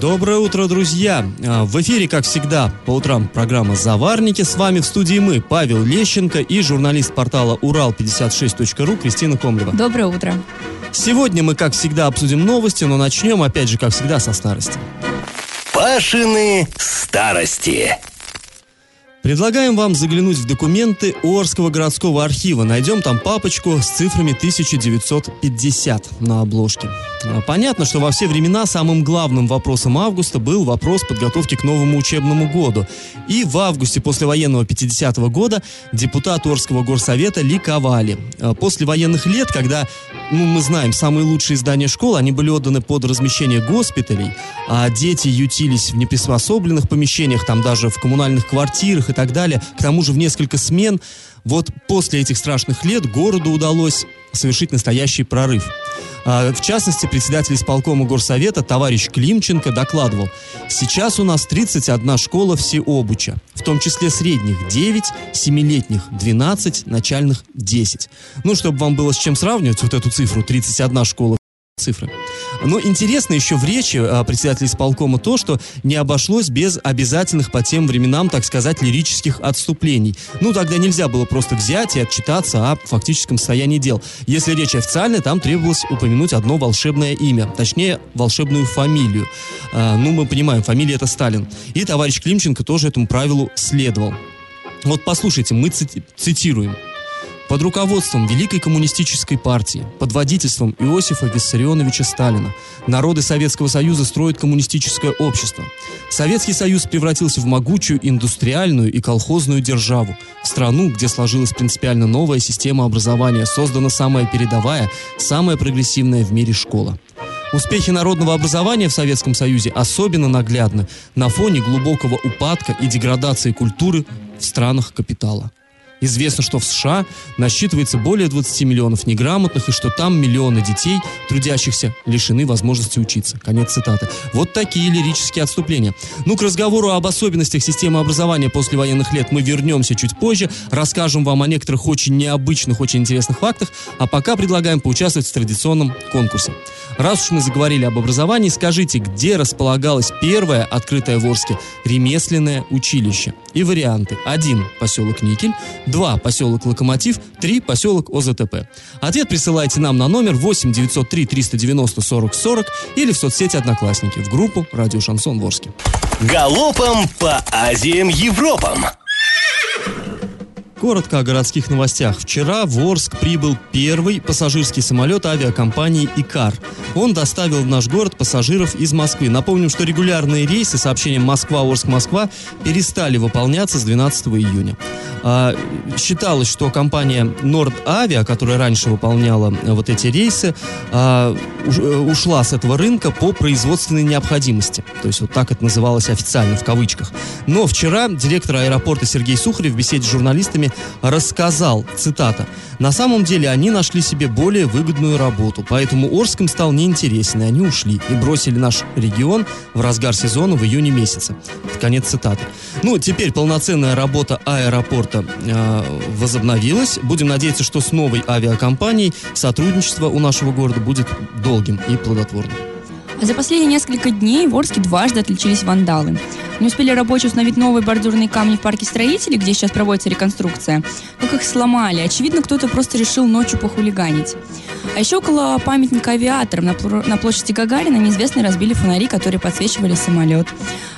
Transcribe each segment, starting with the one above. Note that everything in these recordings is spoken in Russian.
Доброе утро, друзья! А, В эфире, как всегда, по утрам программа «Заварники». С вами в студии мы, Павел Лещенко и журналист портала «Урал56.ру» Кристина Комлева. Доброе утро. Сегодня мы, как всегда, обсудим новости, но начнем, опять же, как всегда, со старости. Пашины старости. Предлагаем вам заглянуть в документы Орского городского архива. Найдем там папочку с цифрами 1950 на обложке. Понятно, что во все времена самым главным вопросом августа был вопрос подготовки к новому учебному году. И в августе послевоенного 50-го года депутаты Орского горсовета ликовали. А, После военных лет, когда, ну, мы знаем, самые лучшие здания школ, они были отданы под размещение госпиталей, а дети ютились в неприспособленных помещениях, там даже в коммунальных квартирах и так далее, к тому же в несколько смен. Вот после этих страшных лет городу удалось совершить настоящий прорыв. А, В частности, председатель исполкома горсовета товарищ Климченко докладывал, сейчас у нас 31 школа всеобуча, в том числе средних 9, семилетних 12, начальных 10. Ну, чтобы вам было с чем сравнивать вот эту цифру, 31 школа цифры. Но интересно еще в речи а, председателя исполкома то, что не обошлось без обязательных по тем временам, так сказать, лирических отступлений. Ну, тогда нельзя было просто взять и отчитаться о фактическом состоянии дел. Если речь официальная, там требовалось упомянуть одно волшебное имя, точнее, волшебную фамилию. А, ну, мы понимаем, фамилия это Сталин. И товарищ Климченко тоже этому правилу следовал. Вот послушайте, мы цити- цитируем. Под руководством Великой коммунистической партии, под водительством Иосифа Виссарионовича Сталина, народы Советского Союза строят коммунистическое общество. Советский Союз превратился в могучую индустриальную и колхозную державу, в страну, где сложилась принципиально новая система образования, создана самая передовая, самая прогрессивная в мире школа. Успехи народного образования в Советском Союзе особенно наглядны на фоне глубокого упадка и деградации культуры в странах капитала. Известно, что в США насчитывается более 20 миллионов неграмотных и что там миллионы детей, трудящихся, лишены возможности учиться. Конец цитаты. Вот такие лирические отступления. Ну, к разговору об особенностях системы образования после военных лет мы вернемся чуть позже, расскажем вам о некоторых очень необычных, очень интересных фактах, а пока предлагаем поучаствовать в традиционном конкурсе. Раз уж мы заговорили об образовании, скажите, где располагалось первое открытое в Орске ремесленное училище? И варианты. 1. Поселок Никель. 2. Поселок Локомотив. 3. Поселок ОЗТП. Ответ присылайте нам на номер 8 903 390 40 40 или в соцсети Одноклассники в группу Радио Шансон Ворске. Галопом по Азиям Европам. Коротко о городских новостях. Вчера в Орск прибыл первый пассажирский самолет авиакомпании «Икар». Он доставил в наш город пассажиров из Москвы. Напомним, что регулярные рейсы с сообщением Москва-Орск-Москва перестали выполняться с 12 июня. А, считалось, что компания Норд-Авиа, которая раньше выполняла э, вот эти рейсы, а, э, ушла с этого рынка по производственной необходимости. То есть вот так это называлось официально, в кавычках. Но вчера директор аэропорта Сергей Сухарев в беседе с журналистами рассказал, цитата, «На самом деле они нашли себе более выгодную работу, поэтому Орском стал неинтересен, и они ушли и бросили наш регион в разгар сезона в июне месяце». Конец цитаты. Ну, теперь полноценная работа аэропорта э, возобновилась. Будем надеяться, что с новой авиакомпанией сотрудничество у нашего города будет долгим и плодотворным. За последние несколько дней в Орске дважды отличились вандалы. Не успели рабочие установить новые бордюрные камни в парке строителей, где сейчас проводится реконструкция, как их сломали. Очевидно, кто-то просто решил ночью похулиганить. А еще около памятника авиаторам на, на площади Гагарина неизвестные разбили фонари, которые подсвечивали самолет.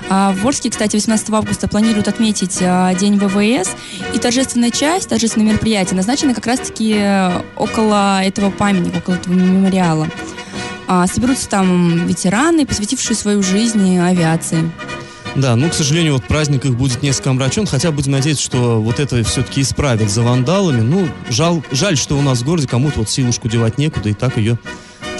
А в Орске, кстати, 18 августа планируют отметить а, День ВВС, и торжественная часть, торжественное мероприятие назначено как раз-таки э, около этого памятника, около этого мемориала. А, соберутся там ветераны, посвятившие свою жизнь авиации. Да, ну, к сожалению, вот праздник их будет несколько омрачен, хотя будем надеяться, что вот это все-таки исправят за вандалами. Ну, жал, жаль, что у нас в городе кому-то вот силушку девать некуда, и так ее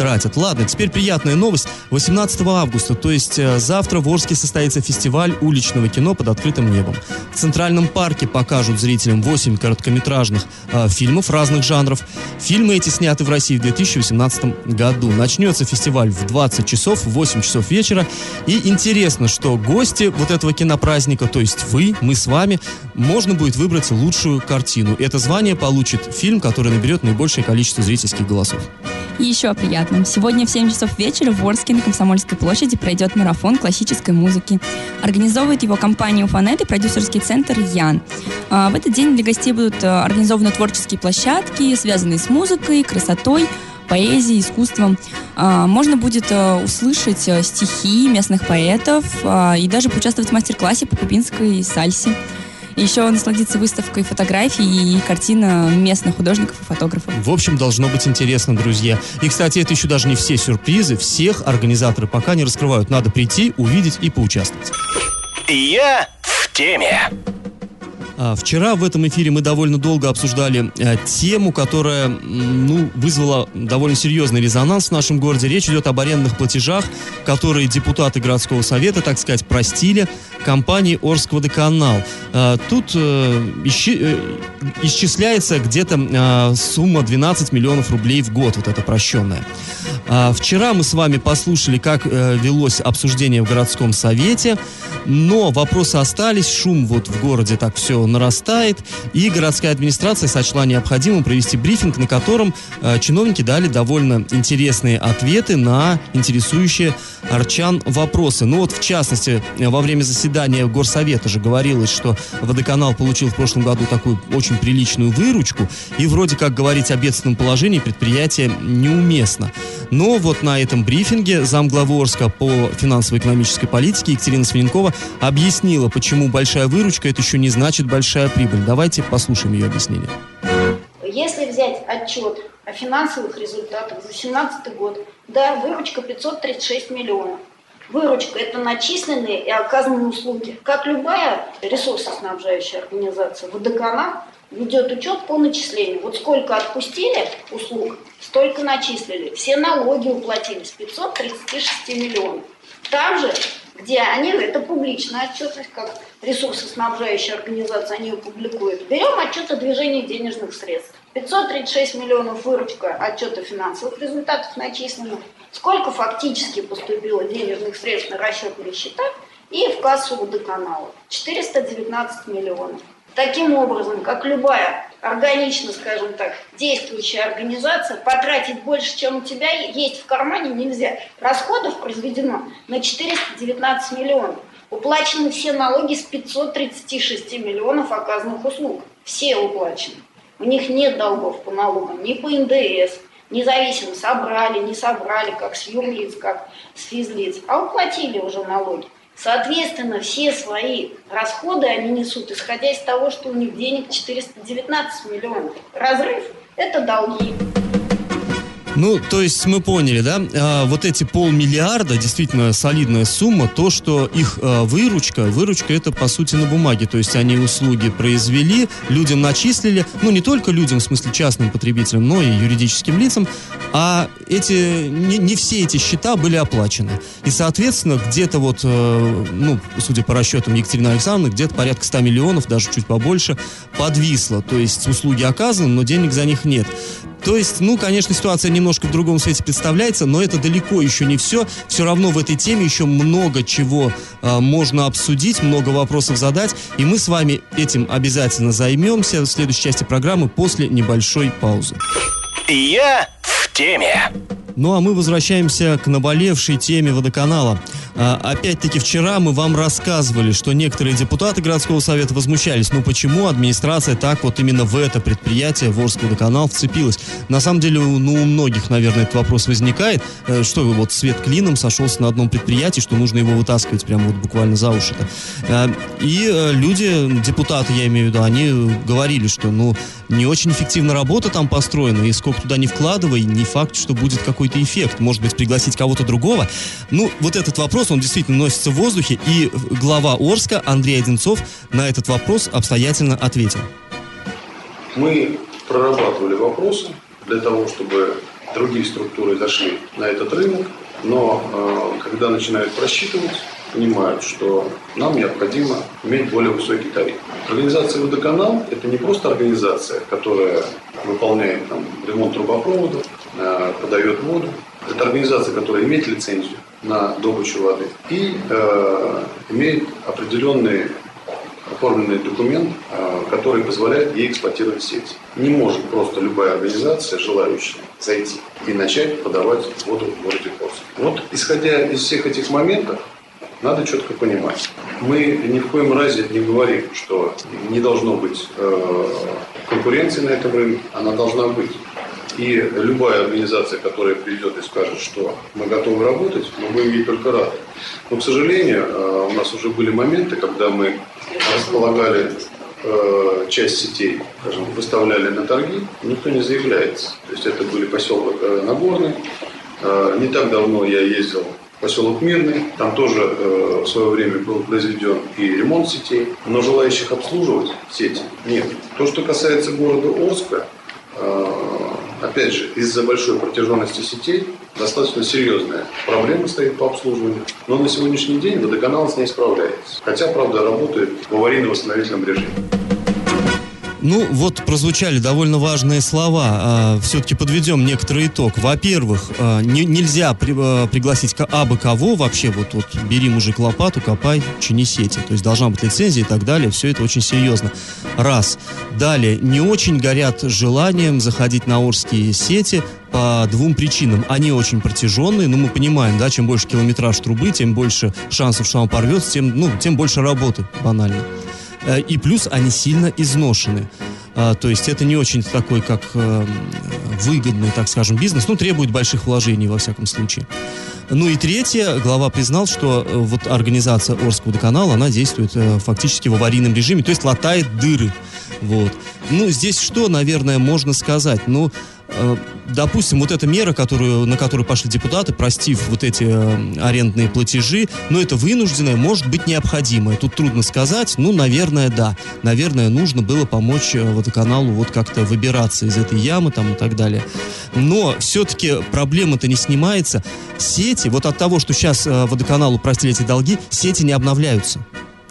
тратят. Ладно, теперь приятная новость. 18 августа, то есть э, завтра в Орске состоится фестиваль уличного кино под открытым небом. В Центральном парке покажут зрителям 8 короткометражных э, фильмов разных жанров. Фильмы эти сняты в России в 2018 году. Начнется фестиваль в 20 часов, в 8 часов вечера. И интересно, что гости вот этого кинопраздника, то есть вы, мы с вами, можно будет выбрать лучшую картину. Это звание получит фильм, который наберет наибольшее количество зрительских голосов. Еще о приятном. Сегодня в 7 часов вечера в Орске на Комсомольской площади пройдет марафон классической музыки. Организовывает его компания «Уфанет» и продюсерский центр «Ян». А, в этот день для гостей будут а, организованы творческие площадки, связанные с музыкой, красотой, поэзией, искусством. А, можно будет услышать стихи местных поэтов и даже поучаствовать в мастер-классе по кубинской сальсе еще насладиться выставкой фотографий и картин местных художников и фотографов. В общем, должно быть интересно, друзья. И, кстати, это еще даже не все сюрпризы. Всех организаторы пока не раскрывают. Надо прийти, увидеть и поучаствовать. Я в теме. А, вчера в этом эфире мы довольно долго обсуждали э, тему, которая ну, вызвала довольно серьезный резонанс в нашем городе. Речь идет об арендных платежах, которые депутаты городского совета, так сказать, простили компании Орскводоканал. А, тут э, э, исчисляется где-то сумма 12 миллионов рублей в год, вот это прощенная. А, вчера мы с вами послушали, как велось обсуждение в городском совете, но вопросы остались, шум вот в городе так все нарастает, и городская администрация сочла необходимым провести брифинг, на котором э, чиновники дали довольно интересные ответы на интересующие арчан вопросы. Ну вот, в частности, во время заседания Горсовета же говорилось, что водоканал получил в прошлом году такую очень приличную выручку, и вроде как говорить о бедственном положении предприятия неуместно. Но вот на этом брифинге замглавы Орска по финансово-экономической политике Екатерина Свиненкова объяснила, почему большая выручка это еще не значит большая большая прибыль. Давайте послушаем ее объяснение. Если взять отчет о финансовых результатах за 2017 год, да, выручка 536 миллионов. Выручка – это начисленные и оказанные услуги. Как любая ресурсоснабжающая организация, водоканал ведет учет по начислению. Вот сколько отпустили услуг, столько начислили. Все налоги уплатились – 536 миллионов. Там же где они, это публичная отчетность, как ресурсоснабжающая организация, они ее публикуют. Берем отчет о движении денежных средств. 536 миллионов выручка отчета финансовых результатов начислено. Сколько фактически поступило денежных средств на расчетные счета и в кассу водоканала? 419 миллионов. Таким образом, как любая органично, скажем так, действующая организация, потратить больше, чем у тебя есть в кармане, нельзя. Расходов произведено на 419 миллионов. Уплачены все налоги с 536 миллионов оказанных услуг. Все уплачены. У них нет долгов по налогам, ни по НДС, независимо, собрали, не собрали, как с юрлиц, как с физлиц, а уплатили уже налоги. Соответственно, все свои расходы они несут, исходя из того, что у них денег 419 миллионов. Разрыв – это долги. Ну, то есть мы поняли, да, а, вот эти полмиллиарда, действительно солидная сумма, то, что их а, выручка, выручка это по сути на бумаге, то есть они услуги произвели, людям начислили, ну не только людям, в смысле частным потребителям, но и юридическим лицам, а эти, не, не все эти счета были оплачены. И, соответственно, где-то вот, э, ну, судя по расчетам Екатерины Александровны, где-то порядка 100 миллионов, даже чуть побольше, подвисло. То есть услуги оказаны, но денег за них нет. То есть, ну, конечно, ситуация немножко в другом свете представляется, но это далеко еще не все. Все равно в этой теме еще много чего э, можно обсудить, много вопросов задать. И мы с вами этим обязательно займемся в следующей части программы после небольшой паузы. Я в теме. Ну а мы возвращаемся к наболевшей теме водоканала. А, опять-таки вчера мы вам рассказывали, что некоторые депутаты городского совета возмущались, ну почему администрация так вот именно в это предприятие, Ворский водоканал, вцепилась. На самом деле, ну у многих, наверное, этот вопрос возникает, э, что вот свет клином сошелся на одном предприятии, что нужно его вытаскивать прямо вот буквально за уши-то. Э, и э, люди, депутаты, я имею в виду, они говорили, что ну не очень эффективно работа там построена, и сколько туда не вкладывай, не факт, что будет какой-то эффект. Может быть, пригласить кого-то другого. Ну, вот этот вопрос он действительно носится в воздухе, и глава Орска Андрей Одинцов на этот вопрос обстоятельно ответил. Мы прорабатывали вопросы для того, чтобы другие структуры зашли на этот рынок, но э, когда начинают просчитывать, понимают, что нам необходимо иметь более высокий тариф. Организация «Водоканал» – это не просто организация, которая выполняет там, ремонт трубопроводов, э, подает воду. Это организация, которая имеет лицензию на добычу воды и э, имеет определенный оформленный документ, э, который позволяет ей эксплуатировать сеть. Не может просто любая организация, желающая зайти и начать подавать воду в городе Курск. Вот исходя из всех этих моментов, надо четко понимать. Мы ни в коем разе не говорим, что не должно быть э, конкуренции на этом рынке, она должна быть. И любая организация, которая придет и скажет, что мы готовы работать, мы будем ей только рады. Но, к сожалению, э, у нас уже были моменты, когда мы располагали э, часть сетей, скажем, выставляли на торги, никто не заявляется. То есть это были поселок э, Нагорный. Не так давно я ездил поселок Мирный. Там тоже в свое время был произведен и ремонт сетей, но желающих обслуживать сети нет. То, что касается города Орска, опять же, из-за большой протяженности сетей достаточно серьезная проблема стоит по обслуживанию. Но на сегодняшний день водоканал с ней справляется. Хотя, правда, работает в аварийно-восстановительном режиме. Ну, вот прозвучали довольно важные слова. А, все-таки подведем некоторый итог. Во-первых, а, не, нельзя при, а, пригласить абы кого вообще, вот, вот бери мужик лопату, копай, чини сети. То есть должна быть лицензия и так далее. Все это очень серьезно. Раз. Далее, не очень горят желанием заходить на Орские сети по двум причинам. Они очень протяженные, но мы понимаем, да, чем больше километраж трубы, тем больше шансов, что он порвется, тем, ну, тем больше работы, банально. Э, и плюс они сильно изношены. А, то есть это не очень такой, как э, выгодный, так скажем, бизнес, но требует больших вложений, во всяком случае. Ну и третье, глава признал, что э, вот организация Орского водоканала, она действует фактически в аварийном режиме, то есть латает дыры. Вот. Ну, здесь что, наверное, можно сказать? Ну, Э, допустим, вот эта мера, которую, на которую пошли депутаты, простив вот эти э, арендные платежи, но это вынужденное, может быть необходимое. Тут трудно сказать, ну, наверное, да. Наверное, нужно было помочь э, водоканалу вот как-то выбираться из этой ямы там и так далее. Но все-таки проблема-то не снимается. Сети, вот от того, что сейчас водоканалу простили эти долги, сети не обновляются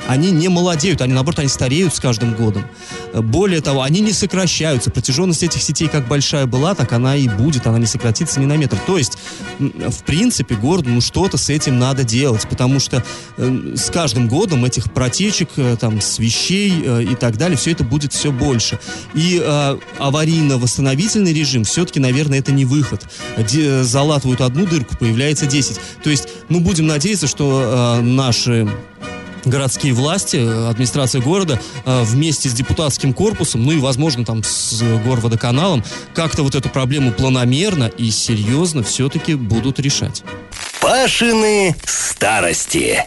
они не молодеют, они, наоборот, они стареют с каждым годом. Более того, они не сокращаются. Протяженность этих сетей как большая была, так она и будет, она не сократится ни на метр. То есть, в принципе, городу ну что-то с этим надо делать, потому что э, с каждым годом этих протечек, э, там, свещей э, и так далее, все это будет все больше. И э, аварийно-восстановительный режим все-таки, наверное, это не выход. Де, залатывают одну дырку, появляется 10. То есть, ну, будем надеяться, что э, наши городские власти, администрация города э, вместе с депутатским корпусом, ну и, возможно, там с горводоканалом, как-то вот эту проблему планомерно и серьезно все-таки будут решать. Пашины старости.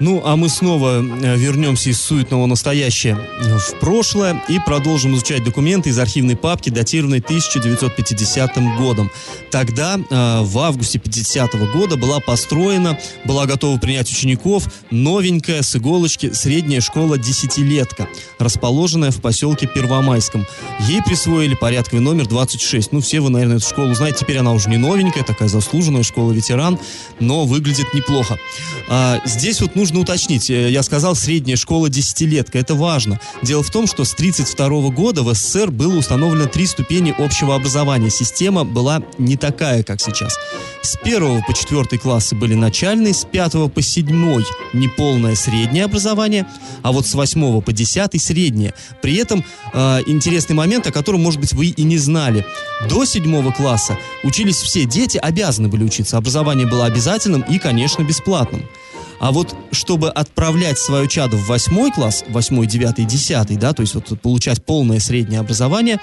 Ну, а мы снова э, вернемся из суетного настоящее в прошлое и продолжим изучать документы из архивной папки, датированной 1950 годом. Тогда, э, в августе 50 -го года, была построена, была готова принять учеников новенькая с иголочки средняя школа «Десятилетка», расположенная в поселке Первомайском. Ей присвоили порядковый номер 26. Ну, все вы, наверное, эту школу знаете. Теперь она уже не новенькая, такая заслуженная школа-ветеран, но выглядит неплохо. А, здесь вот нужно нужно уточнить. Э, я сказал, средняя школа десятилетка. Это важно. Дело в том, что с 1932 года в СССР было установлено три ступени общего образования. Система была не такая, как сейчас. С первого по четвертый классы были начальные, с пятого по седьмой неполное среднее образование, а вот с восьмого по десятый среднее. При этом э, интересный момент, о котором, может быть, вы и не знали. До седьмого класса учились все дети, обязаны были учиться. Образование было обязательным и, конечно, бесплатным. А вот чтобы отправлять свою чаду в восьмой класс, восьмой, девятый, десятый, да, то есть вот получать полное среднее образование,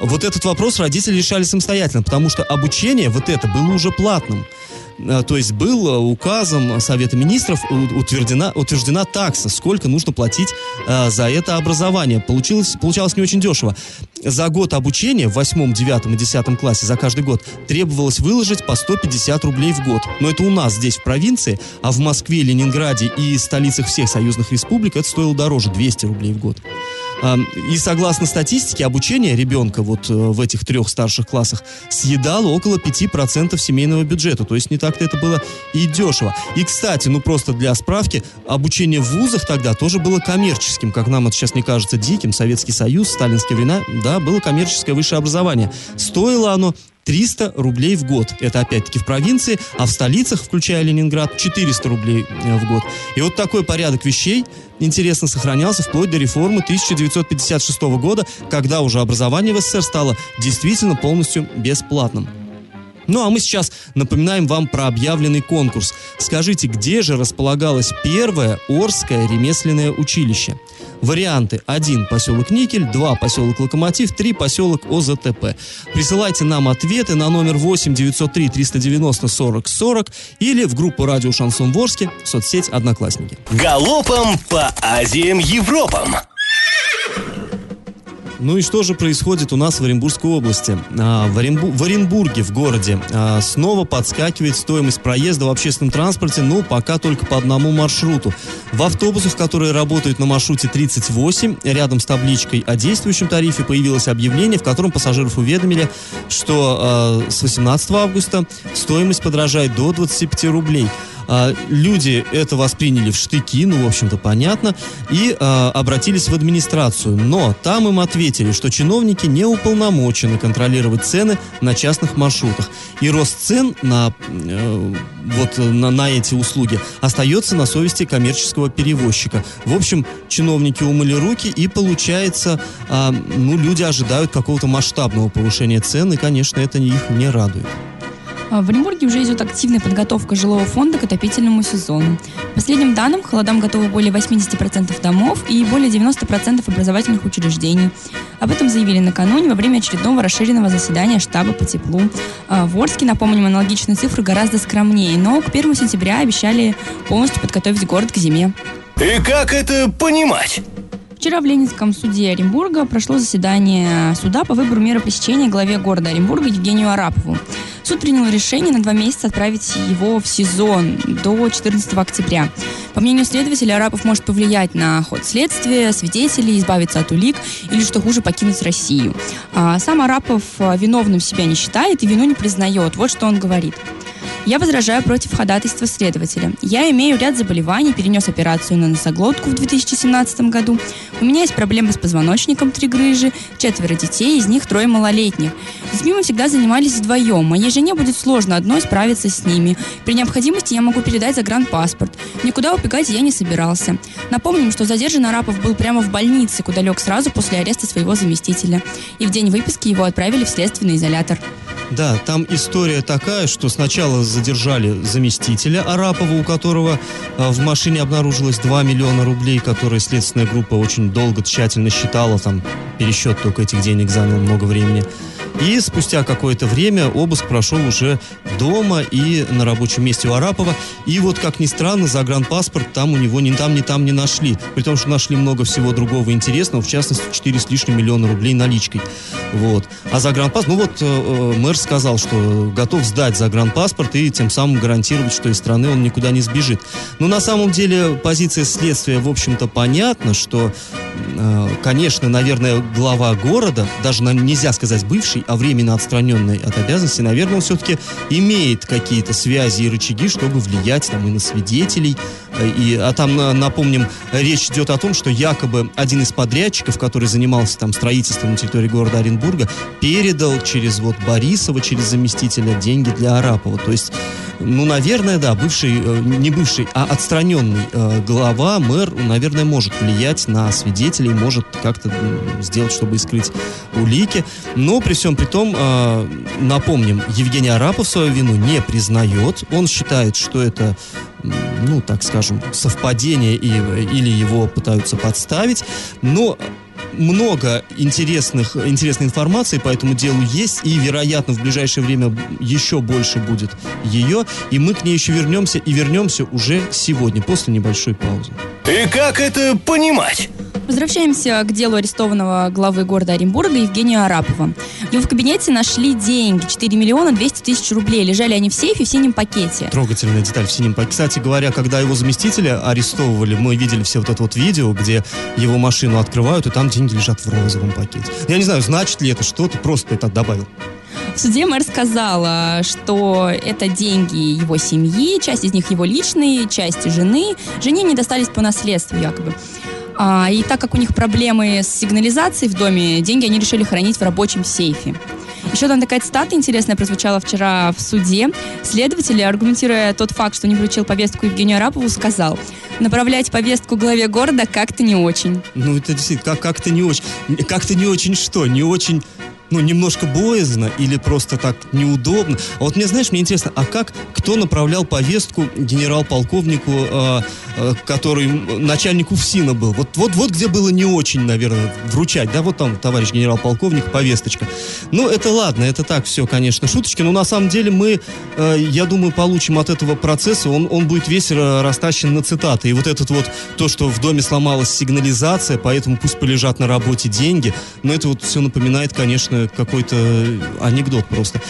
вот этот вопрос родители решали самостоятельно, потому что обучение вот это было уже платным. Э, то есть был э, указом Совета Министров утверждена, утверждена такса, сколько нужно платить э, за это образование. Получилось, получалось не очень дешево. За год обучения в восьмом, девятом и десятом классе за каждый год требовалось выложить по 150 рублей в год. Но это у нас здесь в провинции, а в Москве, Ленинграде и столицах всех союзных республик это стоило дороже, 200 рублей в год. И согласно статистике, обучение ребенка вот э, в этих трех старших классах съедало около 5% семейного бюджета. То есть не так-то это было и дешево. И, кстати, ну просто для справки, обучение в вузах тогда тоже было коммерческим. Как нам это сейчас не кажется диким. Советский Союз, сталинские времена, да, было коммерческое высшее образование. Стоило оно 300 рублей в год. Это опять-таки в провинции, а в столицах, включая Ленинград, 400 рублей э, в год. И вот такой порядок вещей интересно сохранялся вплоть до реформы 1956 года, когда уже образование в СССР стало действительно полностью бесплатным. Ну а мы сейчас напоминаем вам про объявленный конкурс. Скажите, где же располагалось первое Орское ремесленное училище? Варианты 1 поселок Никель, 2 поселок Локомотив, 3 поселок ОЗТП. Присылайте нам ответы на номер 8 903 390 40 40 или в группу радио Шансон Ворске, соцсеть Одноклассники. Галопом по Азиям Европам. Ну и что же происходит у нас в Оренбургской области? А, в, Оренбу- в Оренбурге, в городе, а, снова подскакивает стоимость проезда в общественном транспорте, но пока только по одному маршруту. В автобусах, которые работают на маршруте 38, рядом с табличкой о действующем тарифе появилось объявление, в котором пассажиров уведомили, что а, с 18 августа стоимость подорожает до 25 рублей. А, люди это восприняли в штыки, ну, в общем-то, понятно, и а, обратились в администрацию. Но там им ответили, что чиновники не уполномочены контролировать цены на частных маршрутах. И рост цен на, э, вот, на, на эти услуги остается на совести коммерческого перевозчика. В общем, чиновники умыли руки, и получается, а, ну, люди ожидают какого-то масштабного повышения цен, и, конечно, это их не радует. А, В Оренбурге уже идет активная подготовка жилого фонда к отопительному сезону. По последним данным, к холодам готовы более 80% домов и более 90% образовательных учреждений. Об этом заявили накануне во время очередного расширенного заседания штаба по теплу. А, В Орске, напомним, аналогичные цифры гораздо скромнее, но к 1 сентября обещали полностью подготовить город к зиме. И как это понимать? Вчера в Ленинском суде Оренбурга прошло заседание суда по выбору меры пресечения главе города Оренбурга Евгению Арапову. Суд принял решение на два месяца отправить его в СИЗО до 14 октября. По мнению следователя, Арапов может повлиять на ход следствия, свидетелей, избавиться от улик или, что хуже, покинуть Россию. А сам Арапов а, виновным себя не считает и вину не признает. Вот что он говорит. Я возражаю против ходатайства следователя. Я имею ряд заболеваний, перенес операцию на носоглотку в 2017 году. У меня есть проблемы с позвоночником, три грыжи, четверо детей, из них трое малолетних. С детьми мы всегда занимались вдвоем. Моей жене будет сложно одной справиться с ними. При необходимости я могу передать загранпаспорт. Никуда убегать я не собирался. Напомним, что задержан Арапов был прямо в больнице, куда лег сразу после ареста своего заместителя. И в день выписки его отправили в следственный изолятор. Да, там история такая, что сначала задержали заместителя Арапова, у которого э, в машине обнаружилось 2 миллиона рублей, которые следственная группа очень долго, тщательно считала, там пересчет только этих денег занял много времени. И спустя какое-то время обыск прошел уже дома и на рабочем месте у Арапова. И вот, как ни странно, загранпаспорт там у него ни там, ни там не нашли. При том, что нашли много всего другого интересного, в частности, 4 с лишним миллиона рублей наличкой. Вот. А загранпаспорт, ну вот э, э, мэр сказал, что готов сдать загранпаспорт и тем самым гарантировать, что из страны он никуда не сбежит. Но на самом деле позиция следствия, в общем-то, понятна, что, конечно, наверное, глава города, даже на- нельзя сказать бывший, а временно отстраненный от обязанностей, наверное, он все-таки имеет какие-то связи и рычаги, чтобы влиять там и на свидетелей. Э, И, а там, на- напомним, речь идет о том, что якобы один из подрядчиков, который занимался там строительством на территории города Оренбурга, передал через вот Борисова, через заместителя деньги для Арапова. То есть, ну, наверное, да, бывший, э, не бывший, а отстраненный э, глава, мэр, наверное, может влиять на свидетелей, может как-то сделать, чтобы скрыть улики. Но при всем при том, э, напомним, Евгений Арапов свою вину не признает. Он считает, что это, ну, так скажем, совпадение или его пытаются подставить. Но много интересных, интересной информации по этому делу есть, и, вероятно, в ближайшее время еще больше будет ее, и мы к ней еще вернемся, и вернемся уже сегодня, после небольшой паузы. И как это понимать? Возвращаемся к делу арестованного главы города Оренбурга Евгения Арапова. В его кабинете нашли деньги, 4 миллиона 200 тысяч рублей. Лежали они в сейфе в синем пакете. Трогательная деталь в синем пакете. Кстати говоря, когда его заместителя арестовывали, мы видели все вот это вот видео, где его машину открывают, и там деньги лежат в розовом пакете. Я не знаю, значит ли это что-то, просто это добавил. В суде мэр сказала, что это деньги его семьи, часть из них его личные, часть жены. Жене не достались по наследству якобы. А, и так как у них проблемы с сигнализацией в доме, деньги они решили хранить в рабочем сейфе. Еще там такая цитата интересная прозвучала вчера в суде. Следователь, аргументируя тот факт, что не получил повестку Евгению Арапову, сказал, направлять повестку главе города как-то не очень. Ну, это действительно, как- как-то не очень. Как-то не очень что? Не очень ну, немножко боязно или просто так неудобно. А вот мне, знаешь, мне интересно, а как, кто направлял повестку генерал-полковнику, э, э, который начальнику ФСИНа был? Вот, вот, вот где было не очень, наверное, вручать, да, вот там, товарищ генерал-полковник, повесточка. Ну, это ладно, это так все, конечно, шуточки, но на самом деле мы, э, я думаю, получим от этого процесса, он, он будет весь растащен на цитаты. И вот этот вот, то, что в доме сломалась сигнализация, поэтому пусть полежат на работе деньги, но это вот все напоминает, конечно, какой-то анекдот просто.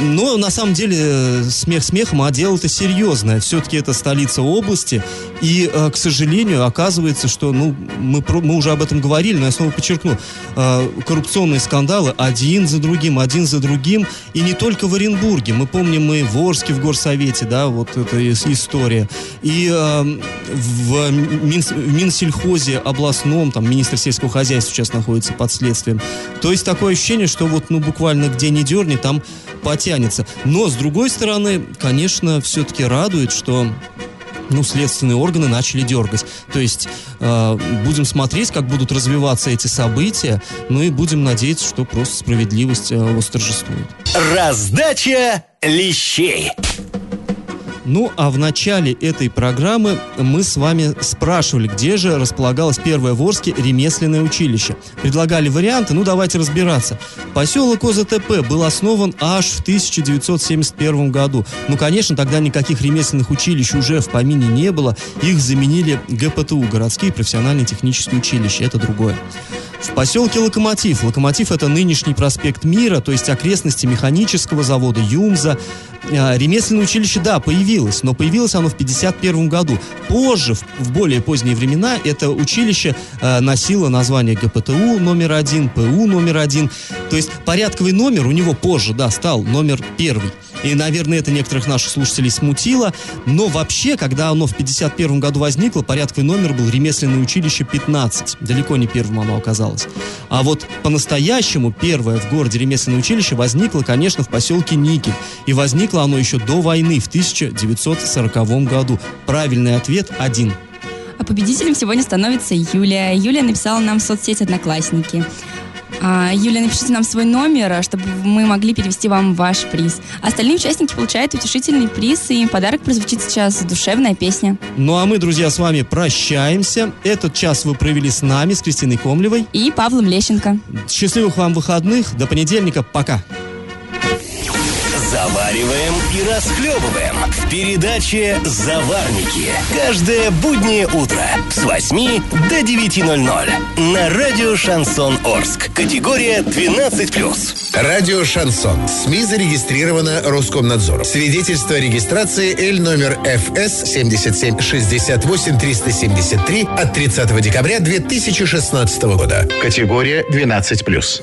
Но на самом деле смех смехом, а дело-то серьезное. Все-таки это столица области, и, э, к сожалению, оказывается, что, ну, мы, про- мы уже об этом говорили, но я снова подчеркну, э, коррупционные скандалы один за другим, один за другим, и не только в Оренбурге. Мы помним, мы в Орске в горсовете, да, вот эта ис- история. И э, в, Мин- в Минсельхозе областном, там, министр сельского хозяйства сейчас находится под следствием. То есть такое ощущение, что вот, ну, буквально где ни дерни, там потянется. Но, с другой стороны, конечно, все-таки радует, что ну, следственные органы начали дергать. То есть э, будем смотреть, как будут развиваться эти события, ну и будем надеяться, что просто справедливость э, восторжествует. Раздача лещей. Ну, а в начале этой программы мы с вами спрашивали, где же располагалось первое в Орске ремесленное училище. Предлагали варианты, ну давайте разбираться. Поселок ОЗТП был основан аж в 1971 году. Ну, конечно, тогда никаких ремесленных училищ уже в помине не было. Их заменили ГПТУ, городские профессиональные технические училища. Это другое. В поселке Локомотив. Локомотив это нынешний проспект Мира, то есть окрестности механического завода Юмза. А, Ремесленное училище, да, появилось, но появилось оно в 51 году. Позже, в, более поздние времена, это училище э, носило название ГПТУ номер один, ПУ номер один. То есть порядковый номер у него позже, да, стал номер первый. И, наверное, это некоторых наших слушателей смутило. Но вообще, когда оно в 51 году возникло, порядковый номер был ремесленное училище 15. Далеко не первым оно оказалось. А вот по-настоящему первое в городе ремесленное училище возникло, конечно, в поселке Никель. И возникло оно еще до войны, в 1940 году. Правильный ответ один. А победителем сегодня становится Юлия. Юлия написала нам в соцсети «Одноклассники». А, Юлия, напишите нам свой номер, чтобы мы могли перевести вам ваш приз. Остальные участники получают утешительный приз, и подарок прозвучит сейчас душевная песня. Ну а мы, друзья, с вами прощаемся. Этот час вы провели с нами, с Кристиной Комлевой. И Павлом Лещенко. Счастливых вам выходных. До понедельника. Пока. Завариваем и расхлебываем в передаче «Заварники». Каждое буднее утро с 8 до 9.00 на радио «Шансон Орск». Категория 12+. Радио «Шансон». СМИ зарегистрировано Роскомнадзором. Свидетельство о регистрации Л номер ФС 7768 373 от 30 декабря 2016 года. Категория 12+.